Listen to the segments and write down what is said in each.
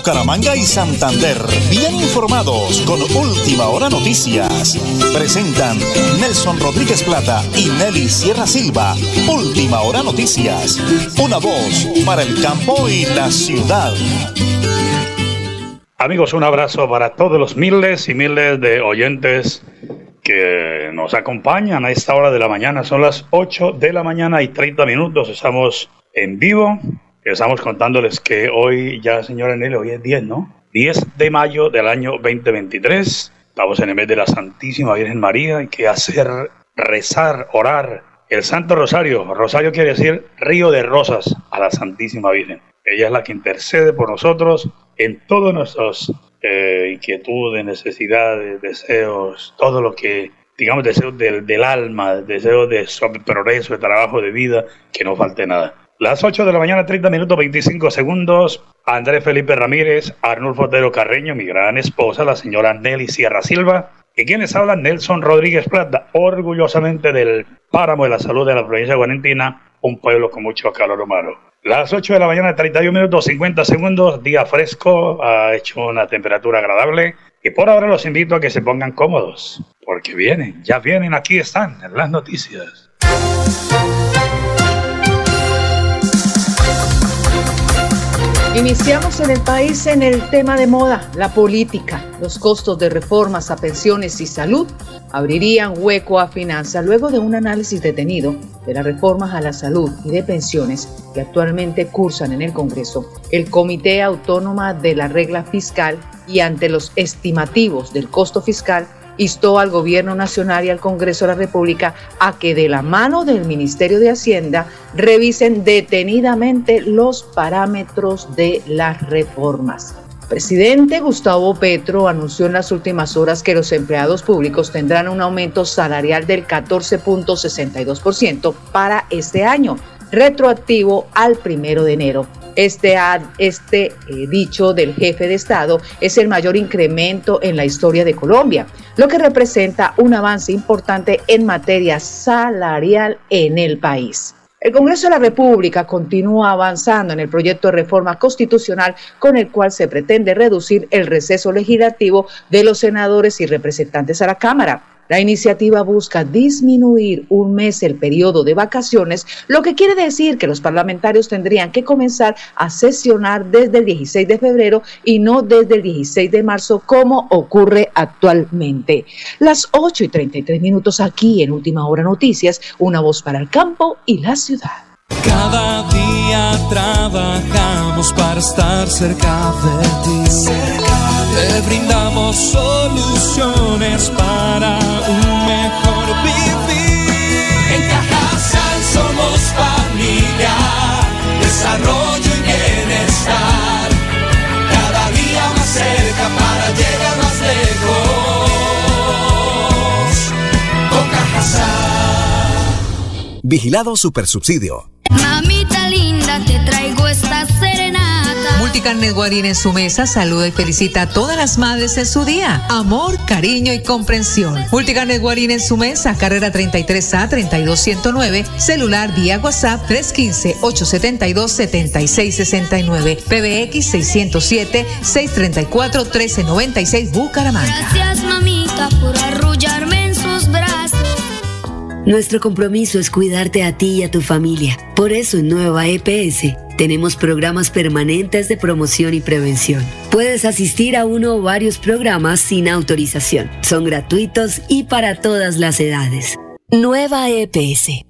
Bucaramanga y Santander, bien informados con Última Hora Noticias. Presentan Nelson Rodríguez Plata y Nelly Sierra Silva. Última Hora Noticias. Una voz para el campo y la ciudad. Amigos, un abrazo para todos los miles y miles de oyentes que nos acompañan a esta hora de la mañana. Son las 8 de la mañana y 30 minutos. Estamos en vivo. Estamos contándoles que hoy, ya señora Nelly, hoy es 10, ¿no? 10 de mayo del año 2023. Estamos en el mes de la Santísima Virgen María. Hay que hacer, rezar, orar. El Santo Rosario. Rosario quiere decir río de rosas a la Santísima Virgen. Ella es la que intercede por nosotros en todas nuestras eh, inquietudes, necesidades, deseos, todo lo que, digamos, deseos del, del alma, deseos de progreso, de trabajo, de vida, que no falte nada. Las 8 de la mañana, 30 minutos 25 segundos. Andrés Felipe Ramírez, Arnulfo Otero Carreño, mi gran esposa, la señora Nelly Sierra Silva, y quienes hablan, Nelson Rodríguez Plata, orgullosamente del páramo de la salud de la provincia de Guarentina, un pueblo con mucho calor humano. Las 8 de la mañana, 31 minutos 50 segundos, día fresco, ha hecho una temperatura agradable. Y por ahora los invito a que se pongan cómodos, porque vienen, ya vienen, aquí están, las noticias. Iniciamos en el país en el tema de moda, la política. Los costos de reformas a pensiones y salud abrirían hueco a finanzas luego de un análisis detenido de las reformas a la salud y de pensiones que actualmente cursan en el Congreso. El Comité Autónoma de la Regla Fiscal y ante los estimativos del costo fiscal instó al Gobierno Nacional y al Congreso de la República a que de la mano del Ministerio de Hacienda revisen detenidamente los parámetros de las reformas. presidente Gustavo Petro anunció en las últimas horas que los empleados públicos tendrán un aumento salarial del 14.62% para este año, retroactivo al primero de enero. Este, este eh, dicho del jefe de Estado es el mayor incremento en la historia de Colombia, lo que representa un avance importante en materia salarial en el país. El Congreso de la República continúa avanzando en el proyecto de reforma constitucional con el cual se pretende reducir el receso legislativo de los senadores y representantes a la Cámara. La iniciativa busca disminuir un mes el periodo de vacaciones, lo que quiere decir que los parlamentarios tendrían que comenzar a sesionar desde el 16 de febrero y no desde el 16 de marzo como ocurre actualmente. Las 8 y 33 minutos aquí en Última Hora Noticias, una voz para el campo y la ciudad. Cada día trabajamos para estar cerca de ti. Te brindamos soluciones para vivir. En Cajasal somos familia, desarrollo y bienestar. Cada día más cerca para llegar más lejos. Con Cajasal. Vigilado Supersubsidio. Mamita linda, te traigo esta Multicarnes Guarín en su mesa saluda y felicita a todas las madres en su día. Amor, cariño y comprensión. Multicarnes Guarín en su mesa, carrera 33A 32109, celular vía WhatsApp 315-872-7669, PBX 607 634 1396 Bucaramanga. Gracias mamita por arrullarme en sus brazos. Nuestro compromiso es cuidarte a ti y a tu familia. Por eso en Nueva EPS tenemos programas permanentes de promoción y prevención. Puedes asistir a uno o varios programas sin autorización. Son gratuitos y para todas las edades. Nueva EPS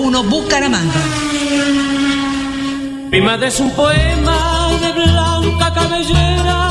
1 Bucaramanga. Mi madre es un poema de blanca cabellera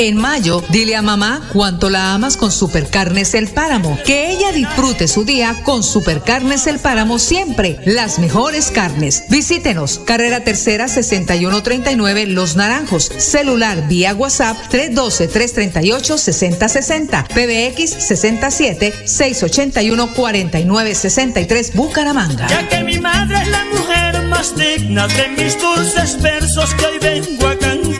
En mayo, dile a mamá cuánto la amas con Supercarnes El Páramo. Que ella disfrute su día con Supercarnes El Páramo siempre. Las mejores carnes. Visítenos. Carrera Tercera 6139 Los Naranjos. Celular vía WhatsApp 312-338-6060. PBX 67 681 4963 Bucaramanga. Ya que mi madre es la mujer más digna de mis dulces versos que hoy vengo a cantar.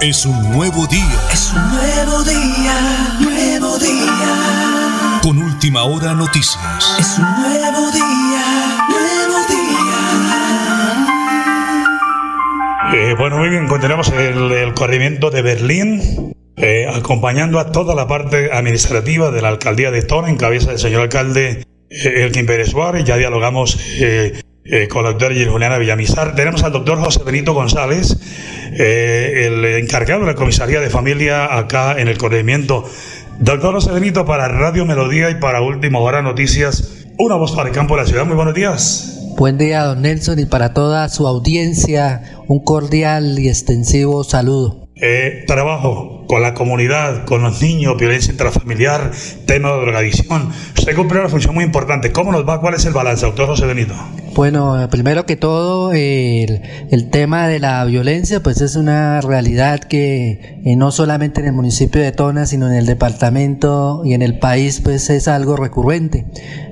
Es un nuevo día. Es un nuevo día, nuevo día. Con última hora noticias. Es un nuevo día, nuevo día. Eh, bueno, muy bien, continuamos el, el corrimiento de Berlín, eh, acompañando a toda la parte administrativa de la alcaldía de Tona, en cabeza del señor alcalde eh, Elkin Pérez Suárez. Ya dialogamos eh, eh, con la doctora Juliana Villamizar. Tenemos al doctor José Benito González, eh, el encargado de la comisaría de familia acá en el corregimiento. Doctor José Benito, para Radio Melodía y para Última Hora Noticias, una voz para el campo de la ciudad. Muy buenos días. Buen día, don Nelson, y para toda su audiencia, un cordial y extensivo saludo. Eh, trabajo con la comunidad, con los niños, violencia intrafamiliar, tema de drogadicción. Usted cumple una función muy importante. ¿Cómo nos va? ¿Cuál es el balance, doctor José Benito? Bueno, primero que todo, el, el tema de la violencia, pues es una realidad que eh, no solamente en el municipio de Tona, sino en el departamento y en el país, pues es algo recurrente.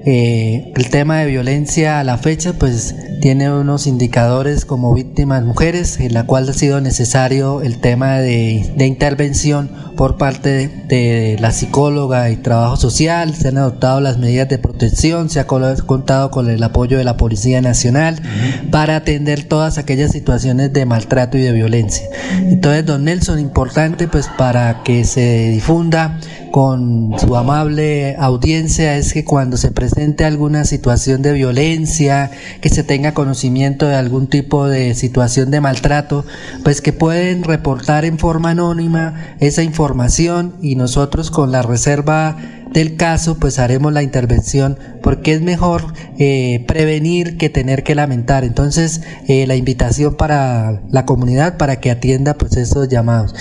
Eh, el tema de violencia a la fecha, pues tiene unos indicadores como víctimas mujeres, en la cual ha sido necesario el tema de, de intervención por parte de, de, la psicóloga y trabajo social, se han adoptado las medidas de protección, se ha contado con el apoyo de la Policía Nacional uh -huh. para atender todas aquellas situaciones de maltrato y de violencia. Entonces, don Nelson, importante pues para que se difunda con su amable audiencia es que cuando se presente alguna situación de violencia, que se tenga conocimiento de algún tipo de situación de maltrato, pues que pueden reportar en forma anónima esa información y nosotros con la reserva del caso pues haremos la intervención porque es mejor eh, prevenir que tener que lamentar. Entonces eh, la invitación para la comunidad para que atienda pues esos llamados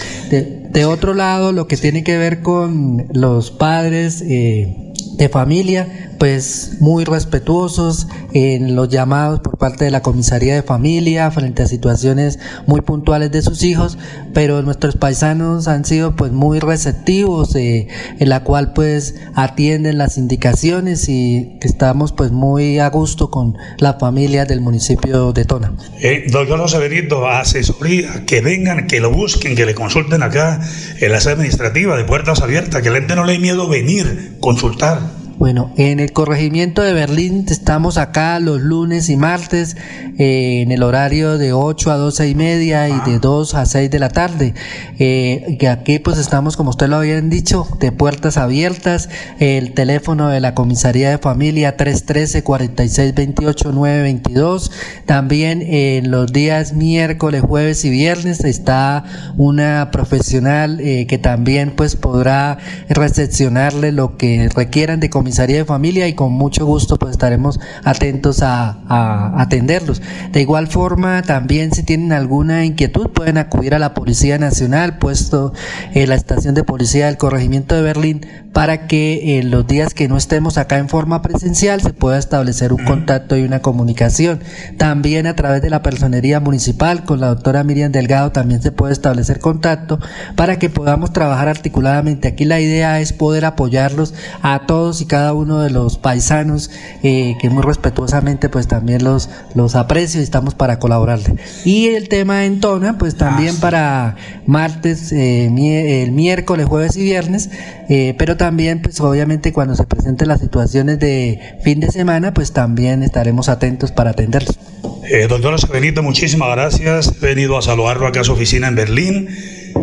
de otro lado lo que tiene que ver con los padres eh, de familia pues muy respetuosos en los llamados por parte de la comisaría de familia frente a situaciones muy puntuales de sus hijos, pero nuestros paisanos han sido pues muy receptivos eh, en la cual pues atienden las indicaciones y estamos pues muy a gusto con las familias del municipio de Tona. Eh, doctor José Benito, asesoría, que vengan, que lo busquen, que le consulten acá en la sede administrativa de puertas abiertas, que la gente no le dé miedo venir, consultar. lugar Bueno, en el corregimiento de Berlín estamos acá los lunes y martes eh, en el horario de 8 a 12 y media y de 2 a 6 de la tarde. Eh, y aquí pues estamos, como usted lo habían dicho, de puertas abiertas. El teléfono de la comisaría de familia 313-4628-922. También en los días miércoles, jueves y viernes está una profesional eh, que también pues podrá recepcionarle lo que requieran de comisaría de familia y con mucho gusto pues estaremos atentos a, atenderlos. De igual forma, también si tienen alguna inquietud pueden acudir a la Policía Nacional, puesto en la estación de policía del corregimiento de Berlín, para que en los días que no estemos acá en forma presencial se pueda establecer un contacto y una comunicación. También a través de la personería municipal con la doctora Miriam Delgado también se puede establecer contacto para que podamos trabajar articuladamente. Aquí la idea es poder apoyarlos a todos y cada uno de los paisanos eh, que muy respetuosamente pues también los, los aprecio y estamos para colaborarle. Y el tema en Tona pues también para martes, eh, el miércoles, jueves y viernes, eh, pero también pues obviamente cuando se presenten las situaciones de fin de semana pues también estaremos atentos para atenderlos. Eh, doctora Benito, muchísimas gracias. He venido a saludarlo acá a su oficina en Berlín.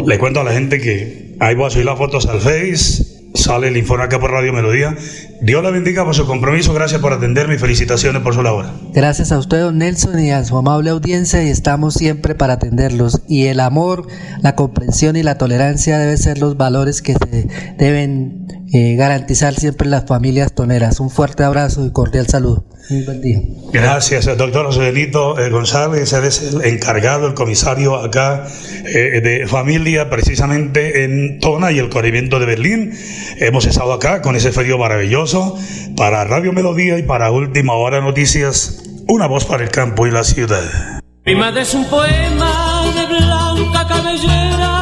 Le cuento a la gente que ahí voy a subir las fotos al Face. Sale el informe acá por Radio Melodía. Dios la bendiga por su compromiso. Gracias por atenderme y felicitaciones por su labor. Gracias a usted, don Nelson, y a su amable audiencia. Y estamos siempre para atenderlos. Y el amor, la comprensión y la tolerancia deben ser los valores que se deben eh, garantizar siempre las familias toneras. Un fuerte abrazo y cordial saludo. Muy buen día. Gracias, doctor José Benito eh, González. Eres el encargado, el comisario acá eh, de familia, precisamente en Tona y el corrimiento de Berlín. Hemos estado acá con ese frío maravilloso para Radio Melodía y para Última Hora Noticias. Una voz para el campo y la ciudad. Mi madre es un poema de blanca cabellera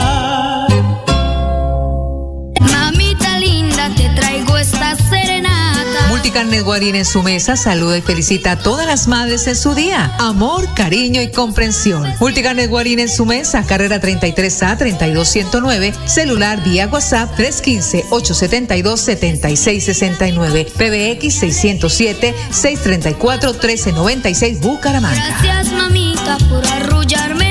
Multicarnes Guarín en su mesa saluda y felicita a todas las madres en su día. Amor, cariño y comprensión. Multicarnes Guarín en su mesa, carrera 33A 32109, celular vía WhatsApp 315-872-7669, PBX 607 634 1396 Bucaramanga. Gracias mamita por arrullarme.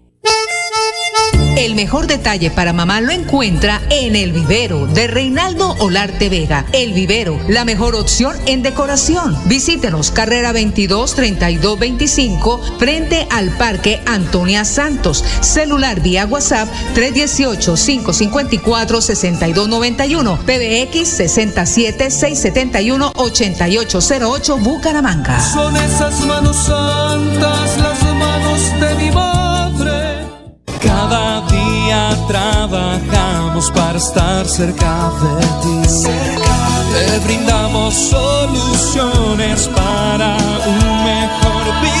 El mejor detalle para mamá lo encuentra en El Vivero de Reinaldo Olarte Vega. El Vivero, la mejor opción en decoración. Visítenos, carrera 22 32 25, frente al Parque Antonia Santos. Celular vía WhatsApp 318 554 6291, PBX 67 671 8808 Bucaramanga. Son esas manos trabajamos para estar cerca de ti. Te brindamos soluciones para un mejor vivir.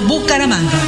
Bucaramanga.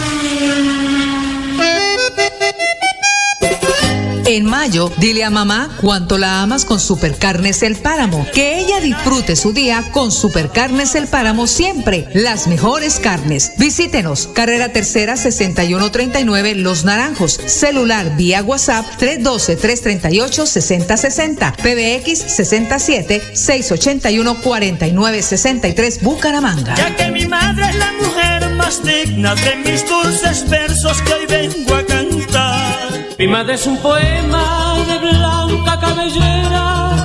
En mayo, dile a mamá cuánto la amas con Supercarnes El Páramo. Que ella disfrute su día con Supercarnes El Páramo siempre. Las mejores carnes. Visítenos. Carrera Tercera 6139 Los Naranjos. Celular vía WhatsApp 312-338-6060. PBX 67 681 4963 Bucaramanga. Ya que mi madre es la mujer más digna de mis dulces versos que hoy vengo a cantar. Mi madre es un poema de blanca cabellera.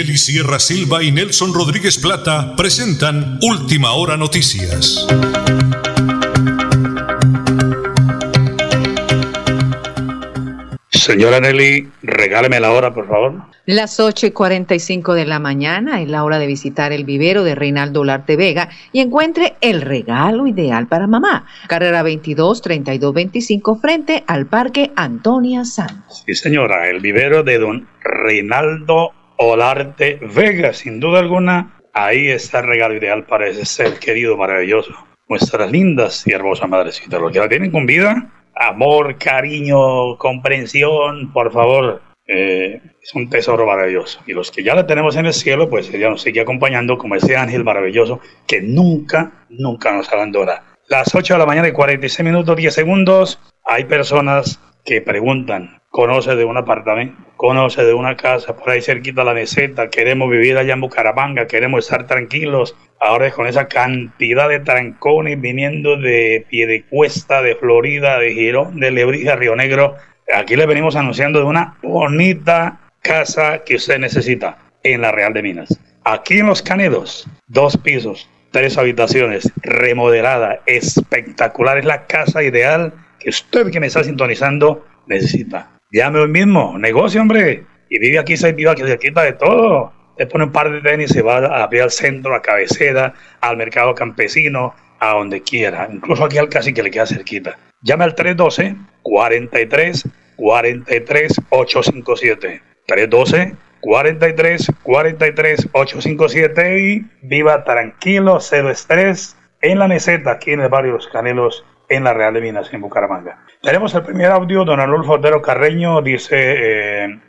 Nelly Sierra Silva y Nelson Rodríguez Plata presentan Última Hora Noticias. Señora Nelly, regáleme la hora, por favor. Las 8 y 45 de la mañana es la hora de visitar el vivero de Reinaldo Larte Vega y encuentre el regalo ideal para mamá. Carrera 22 32 25 frente al Parque Antonia Santos. Sí, señora, el vivero de don Reinaldo Olarte Vega, sin duda alguna, ahí está el regalo ideal para ese ser querido, maravilloso. Nuestras lindas y hermosas madrecitas, los que la tienen con vida, amor, cariño, comprensión, por favor, eh, es un tesoro maravilloso. Y los que ya la tenemos en el cielo, pues ella nos sigue acompañando como ese ángel maravilloso que nunca, nunca nos abandona. Las 8 de la mañana y 46 minutos, 10 segundos, hay personas que preguntan, ¿conoce de un apartamento? ¿Conoce de una casa por ahí cerquita de la meseta? Queremos vivir allá en Bucaramanga, queremos estar tranquilos. Ahora es con esa cantidad de trancones viniendo de Piedecuesta, de Florida, de Girón, de Lebrija, Río Negro. Aquí le venimos anunciando de una bonita casa que usted necesita en la Real de Minas. Aquí en Los Canedos, dos pisos, tres habitaciones, remodelada, espectacular. Es la casa ideal que usted que me está sintonizando necesita. Llame hoy mismo, negocio, hombre. Y vive aquí, se vive aquí, se quita de todo. Te pone un par de tenis, se va a pie al centro, a cabecera, al mercado campesino, a donde quiera. Incluso aquí al casi que le queda cerquita. Llame al 312 43 43 857. 312 43 43 857 y viva tranquilo, cero estrés en la meseta aquí en el barrio Los Canelos en la Real de Minas, en Bucaramanga. Tenemos el primer audio, don Arnulfo Otero Carreño, dice eh,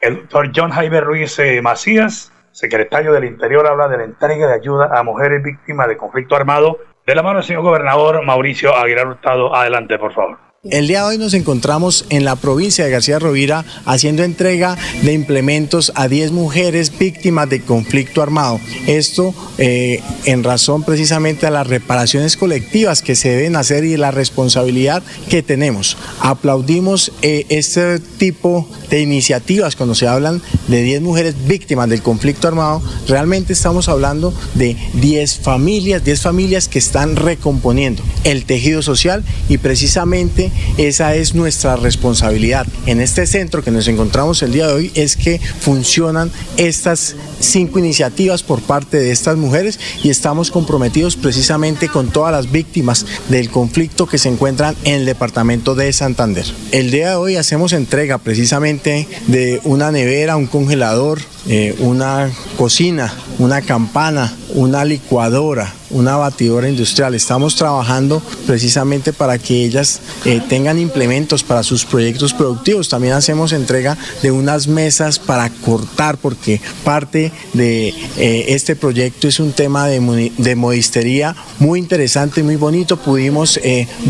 el doctor John Jaime Ruiz eh, Macías, secretario del Interior, habla de la entrega de ayuda a mujeres víctimas de conflicto armado de la mano del señor gobernador Mauricio Aguilar Hurtado. Adelante, por favor. El día de hoy nos encontramos en la provincia de García Rovira haciendo entrega de implementos a 10 mujeres víctimas de conflicto armado. Esto eh, en razón precisamente a las reparaciones colectivas que se deben hacer y la responsabilidad que tenemos. Aplaudimos eh, este tipo de iniciativas cuando se hablan de 10 mujeres víctimas del conflicto armado. Realmente estamos hablando de 10 familias, 10 familias que están recomponiendo el tejido social y precisamente esa es nuestra responsabilidad. En este centro que nos encontramos el día de hoy es que funcionan estas cinco iniciativas por parte de estas mujeres y estamos comprometidos precisamente con todas las víctimas del conflicto que se encuentran en el departamento de Santander. El día de hoy hacemos entrega precisamente de una nevera, un congelador, eh, una cocina, una campana, una licuadora, una batidora industrial. Estamos trabajando precisamente para que ellas eh, tengan implementos para sus proyectos productivos. También hacemos entrega de unas mesas para cortar porque parte de eh, este proyecto es un tema de, de, modistería muy interesante, muy bonito. Pudimos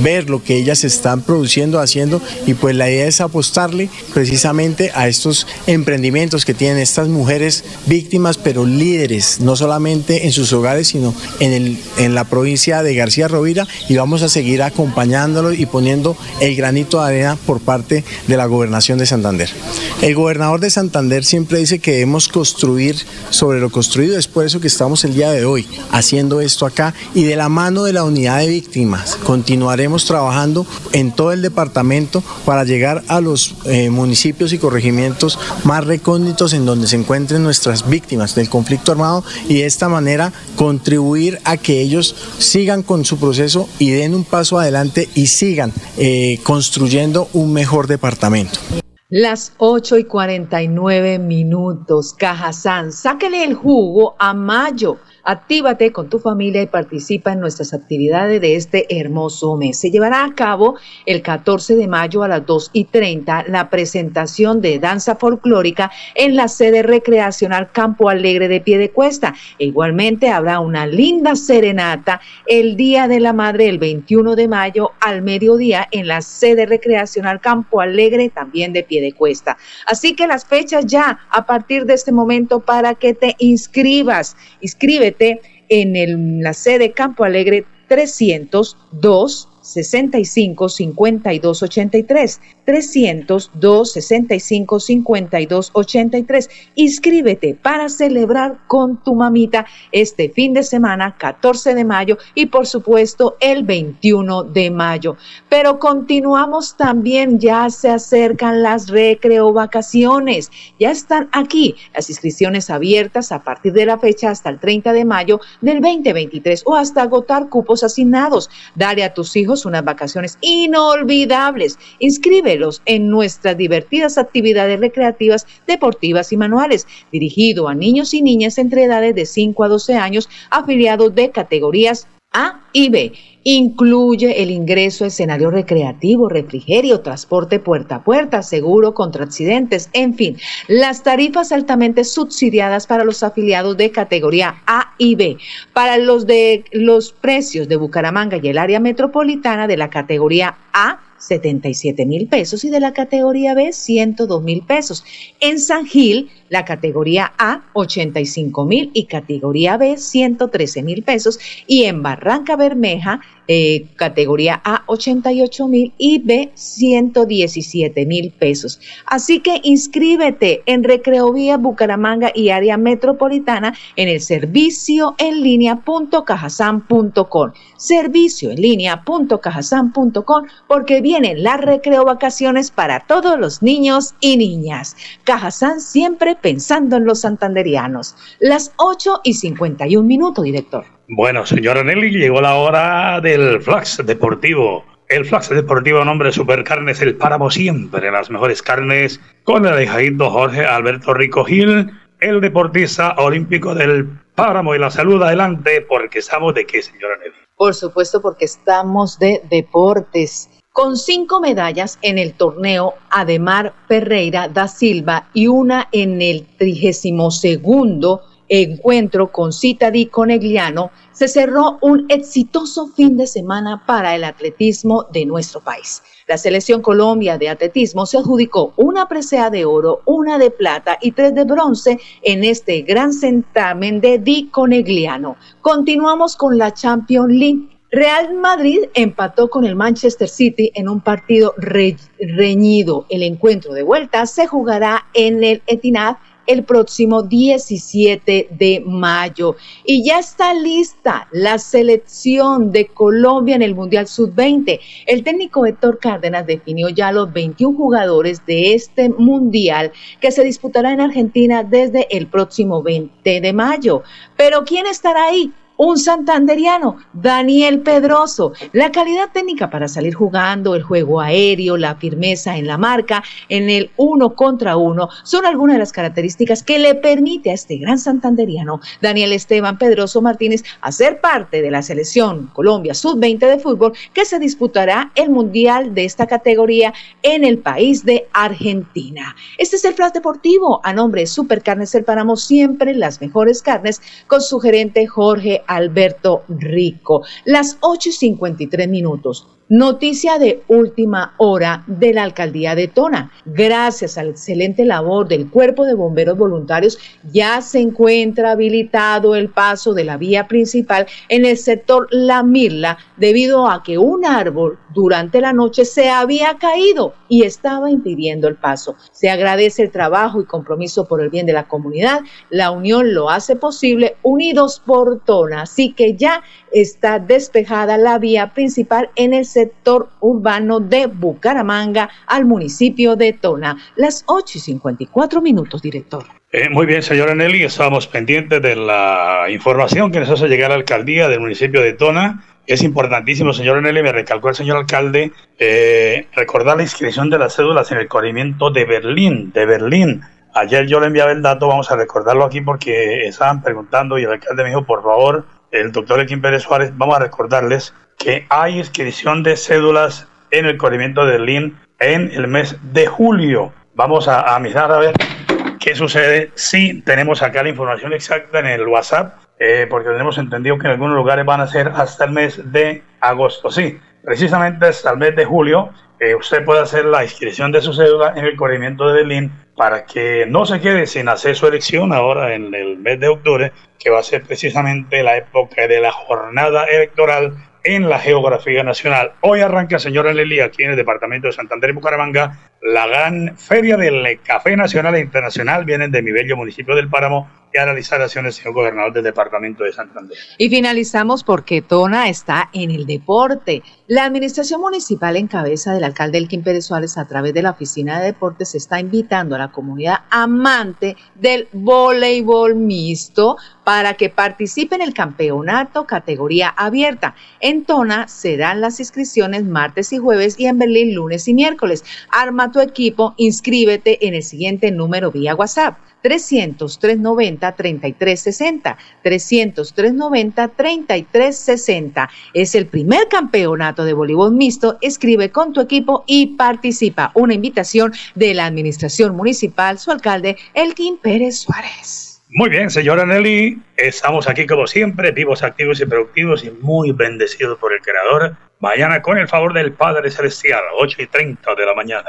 ver lo que ellas están produciendo, haciendo y pues la idea es apostarle precisamente a estos emprendimientos que tienen estas mujeres víctimas, pero líderes, no solamente en sus hogares, sino en, el, en la provincia de García Rovira y vamos a seguir acompañándolo y poniendo el granito de arena por parte de la gobernación de Santander. El gobernador de Santander siempre dice que debemos construir sobre lo construido, es por eso que estamos el día de hoy haciendo esto acá y de la mano de la unidad de víctimas continuaremos trabajando en todo el departamento para llegar a los eh, municipios y corregimientos más recónditos en donde se encuentren nuestras víctimas del conflicto armado y de esta manera contribuir a que ellos sigan con su proceso y den un paso adelante y sigan eh, construyendo un mejor departamento. Las 8 y 49 minutos, Cajazán, sáquele el jugo a Mayo Actívate con tu familia y participa en nuestras actividades de este hermoso mes. Se llevará a cabo el 14 de mayo a las 2 y 30 la presentación de danza folclórica en la sede recreacional Campo Alegre de Piedecuesta. E igualmente habrá una linda serenata el Día de la Madre el 21 de mayo al mediodía en la sede recreacional Campo Alegre también de Piedecuesta. Así que las fechas ya a partir de este momento para que te inscribas. Inscríbete en el, la sede Campo Alegre 302 65 52 83 302 65 52 83 inscríbete para celebrar con tu mamita este fin de semana 14 de mayo y por supuesto el 21 de mayo. Pero continuamos también ya se acercan las recreo vacaciones. Ya están aquí las inscripciones abiertas a partir de la fecha hasta el 30 de mayo del 2023 o hasta agotar cupos asignados. Dale a tus hijos unas vacaciones inolvidables. Inscríbelos en nuestras divertidas actividades recreativas, deportivas y manuales, dirigido a niños y niñas entre edades de 5 a 12 años, afiliados de categorías a y B. Incluye el ingreso a escenario recreativo, refrigerio, transporte puerta a puerta, seguro contra accidentes, en fin, las tarifas altamente subsidiadas para los afiliados de categoría A y B. Para los de los precios de Bucaramanga y el área metropolitana de la categoría A, 77 mil pesos y de la categoría B 102 mil pesos. En San Gil, la categoría A 85 mil y categoría B 113 mil pesos y en Barranca Bermeja eh, categoría A 88 mil y B 117 mil pesos. Así que inscríbete en Recreovía Bucaramanga y área metropolitana en el servicio en línea Servicio en línea porque vienen las recreo vacaciones para todos los niños y niñas. Cajazán siempre pensando en los santanderianos. Las 8 y 51 minutos, director. Bueno, señora Nelly, llegó la hora del Flax Deportivo. El Flax Deportivo, nombre Supercarnes, el páramo siempre, las mejores carnes, con el hijadito Jorge Alberto Rico Gil, el deportista olímpico del páramo y la salud adelante, porque estamos de qué, señora Nelly. Por supuesto, porque estamos de deportes. Con cinco medallas en el torneo Ademar Ferreira da Silva y una en el trigésimo segundo encuentro con Citadi Conegliano, se cerró un exitoso fin de semana para el atletismo de nuestro país. La selección Colombia de atletismo se adjudicó una presea de oro, una de plata y tres de bronce en este gran certamen de Di Conegliano. Continuamos con la Champions League. Real Madrid empató con el Manchester City en un partido reñido. El encuentro de vuelta se jugará en el Etihad el próximo 17 de mayo. Y ya está lista la selección de Colombia en el Mundial Sub-20. El técnico Héctor Cárdenas definió ya los 21 jugadores de este Mundial que se disputará en Argentina desde el próximo 20 de mayo. Pero ¿quién estará ahí? Un santanderiano, Daniel Pedroso. La calidad técnica para salir jugando, el juego aéreo, la firmeza en la marca, en el uno contra uno, son algunas de las características que le permite a este gran santanderiano, Daniel Esteban Pedroso Martínez, hacer parte de la selección Colombia Sub-20 de fútbol que se disputará el Mundial de esta categoría en el país de Argentina. Este es el Flash Deportivo a nombre de Supercarnes El Páramo, siempre las mejores carnes, con su gerente Jorge Alberto Rico. Las 8 y 53 minutos. Noticia de última hora de la alcaldía de Tona. Gracias a la excelente labor del Cuerpo de Bomberos Voluntarios, ya se encuentra habilitado el paso de la vía principal en el sector La Mirla, debido a que un árbol durante la noche se había caído y estaba impidiendo el paso. Se agradece el trabajo y compromiso por el bien de la comunidad. La unión lo hace posible, unidos por Tona. Así que ya está despejada la vía principal en el sector urbano de Bucaramanga al municipio de Tona. Las 8 y 54 minutos, director. Eh, muy bien, señora Nelly, estábamos pendientes de la información que nos hace llegar a la alcaldía del municipio de Tona es importantísimo, señor Nelly, me recalcó el señor alcalde, eh, recordar la inscripción de las cédulas en el corrimiento de Berlín, de Berlín. Ayer yo le enviaba el dato, vamos a recordarlo aquí porque estaban preguntando y el alcalde me dijo, por favor, el doctor Elkin Pérez Suárez, vamos a recordarles que hay inscripción de cédulas en el corrimiento del LIN en el mes de julio. Vamos a, a mirar a ver qué sucede. Sí, tenemos acá la información exacta en el WhatsApp, eh, porque tenemos entendido que en algunos lugares van a ser hasta el mes de agosto. Sí, precisamente hasta el mes de julio eh, usted puede hacer la inscripción de su cédula en el corrimiento de Delin para que no se quede sin hacer su elección ahora en el mes de octubre, que va a ser precisamente la época de la jornada electoral en la geografía nacional. Hoy arranca, señora Lely, aquí en el departamento de Santander y Bucaramanga, la gran feria del Café Nacional e Internacional. Vienen de mi bello municipio del Páramo y a realizar acciones, señor gobernador del departamento de Santander. Y finalizamos porque Tona está en el deporte. La administración municipal en cabeza del alcalde Elkin Pérez Suárez a través de la oficina de deportes está invitando a la comunidad amante del voleibol mixto para que participe en el campeonato categoría abierta. En Tona serán las inscripciones martes y jueves y en Berlín lunes y miércoles. Arma tu equipo, inscríbete en el siguiente número vía WhatsApp 300-390-3360. 300-390-3360. Es el primer campeonato de voleibol mixto. Escribe con tu equipo y participa. Una invitación de la Administración Municipal, su alcalde, Elkin Pérez Suárez. Muy bien, señora Nelly, estamos aquí como siempre, vivos, activos y productivos y muy bendecidos por el Creador. Mañana con el favor del Padre Celestial, 8 y 30 de la mañana.